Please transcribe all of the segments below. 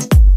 all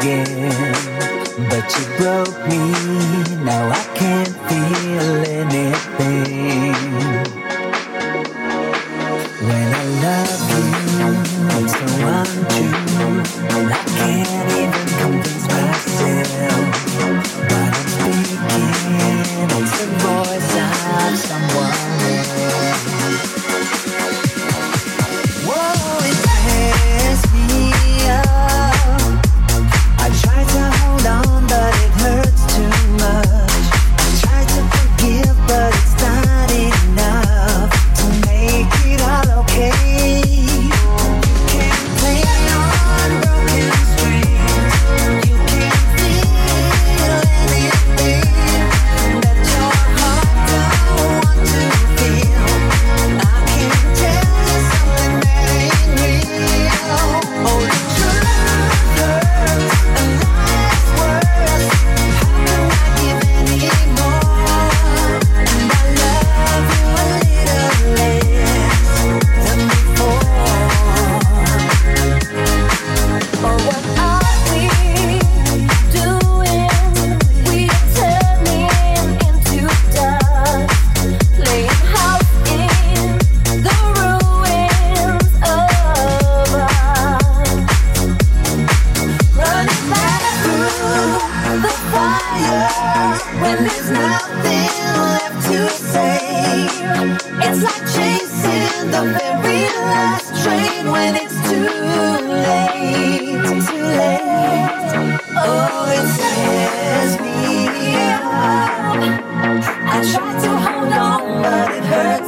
again. chasing the very last train when it's too late. Oh, it tears me up. I try to hold on, but it hurts.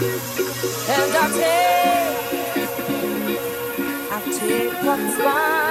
And I take, I take what's mine.